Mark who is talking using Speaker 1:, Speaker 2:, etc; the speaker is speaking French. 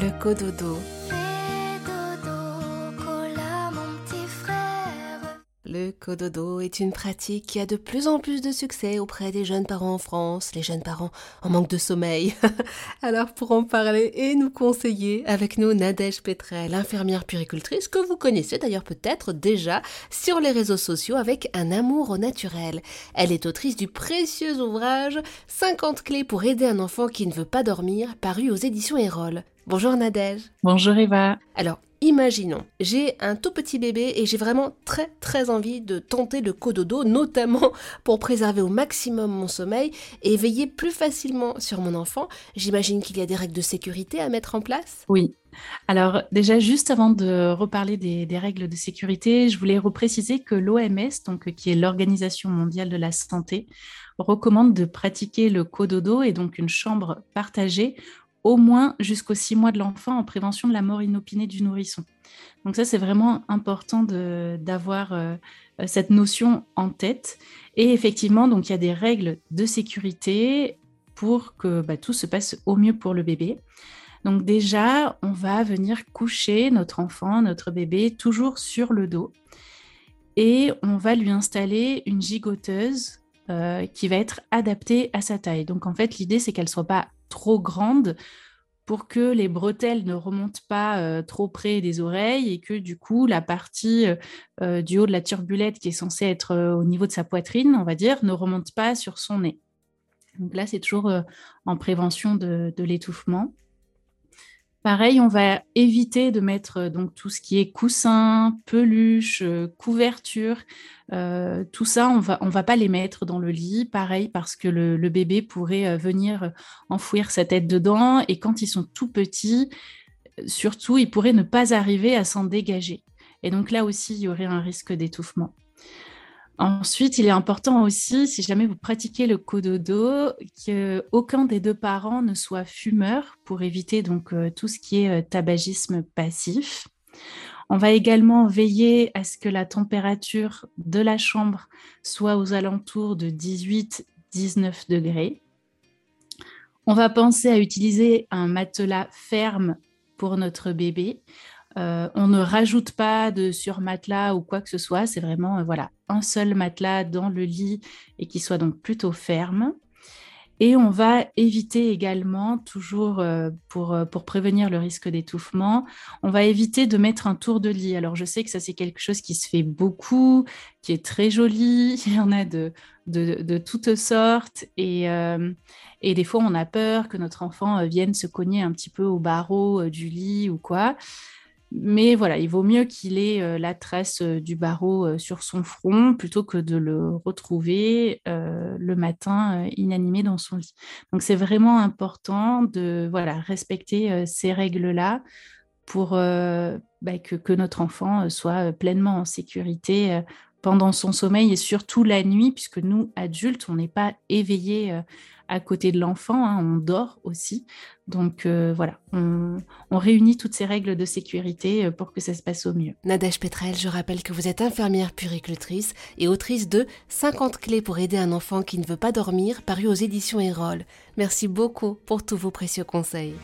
Speaker 1: Le cododo. Le cododo est une pratique qui a de plus en plus de succès auprès des jeunes parents en France, les jeunes parents en manque de sommeil. Alors pour en parler et nous conseiller, avec nous Nadège Petrel, infirmière puricultrice que vous connaissez d'ailleurs peut-être déjà sur les réseaux sociaux avec un amour au naturel. Elle est autrice du précieux ouvrage 50 clés pour aider un enfant qui ne veut pas dormir, paru aux éditions Erol. Bonjour Nadège.
Speaker 2: Bonjour Eva.
Speaker 1: Alors, Imaginons, j'ai un tout petit bébé et j'ai vraiment très très envie de tenter le cododo, notamment pour préserver au maximum mon sommeil et veiller plus facilement sur mon enfant. J'imagine qu'il y a des règles de sécurité à mettre en place
Speaker 2: Oui. Alors déjà, juste avant de reparler des, règles de sécurité, je voulais repréciser que l'OMS, qui est l'Organisation mondiale de la santé, recommande de pratiquer le cododo et donc une chambre partagée au moins jusqu'aux six mois de l'enfant en prévention de la mort inopinée du nourrisson. Donc ça, c'est vraiment important d'avoir euh, cette notion en tête. Et effectivement, donc il y a des règles de sécurité pour que bah, tout se passe au mieux pour le bébé. Donc déjà, on va venir coucher notre enfant, notre bébé, toujours sur le dos. Et on va lui installer une gigoteuse euh, qui va être adaptée à sa taille. Donc en fait, l'idée, c'est qu'elle ne soit pas trop grande pour que les bretelles ne remontent pas euh, trop près des oreilles et que du coup la partie euh, du haut de la turbulette qui est censée être au niveau de sa poitrine, on va dire, ne remonte pas sur son nez. Donc là, c'est toujours en prévention de l'étouffement. Pareil, on va éviter de mettre euh, donc tout ce qui est coussin, peluche, euh, couverture, euh, tout ça, on va va pas les mettre dans le lit. Pareil parce que le, bébé pourrait venir enfouir sa tête dedans et quand ils sont tout petits, surtout, ils pourraient ne pas arriver à s'en dégager. Et donc là aussi, il y aurait un risque d'étouffement. Ensuite, il est important aussi, si jamais vous pratiquez le cododo, qu'aucun des deux parents ne soit fumeur pour éviter donc euh, tout ce qui est euh, tabagisme passif. On va également veiller à ce que la température de la chambre soit aux alentours de 18-19 degrés. On va penser à utiliser un matelas ferme pour notre bébé euh, on ne rajoute pas de surmatelas ou quoi que ce soit. C'est vraiment euh, voilà un seul matelas dans le lit et qui soit donc plutôt ferme. Et on va éviter également, toujours euh, pour, pour prévenir le risque d'étouffement, on va éviter de mettre un tour de lit. Alors je sais que ça c'est quelque chose qui se fait beaucoup, qui est très joli, il y en a de, de, toutes sortes et, et des fois on a peur que notre enfant vienne se cogner un petit peu au barreau du lit ou quoi. Mais voilà, il vaut mieux qu'il ait euh, la trace euh, du barreau euh, sur son front plutôt que de le retrouver le matin inanimé dans son lit. Donc c'est vraiment important de voilà, respecter ces règles-là pour bah, que, que, notre enfant soit pleinement en sécurité pendant son sommeil et surtout la nuit, puisque nous, adultes, on n'est pas éveillés à côté de l'enfant, hein, on dort aussi. Donc euh, voilà, on, réunit toutes ces règles de sécurité euh, pour que ça se passe au mieux.
Speaker 1: Nadège Petrel, je rappelle que vous êtes infirmière puricultrice et autrice de 50 clés pour aider un enfant qui ne veut pas dormir, paru aux éditions Erol. Merci beaucoup pour tous vos précieux conseils.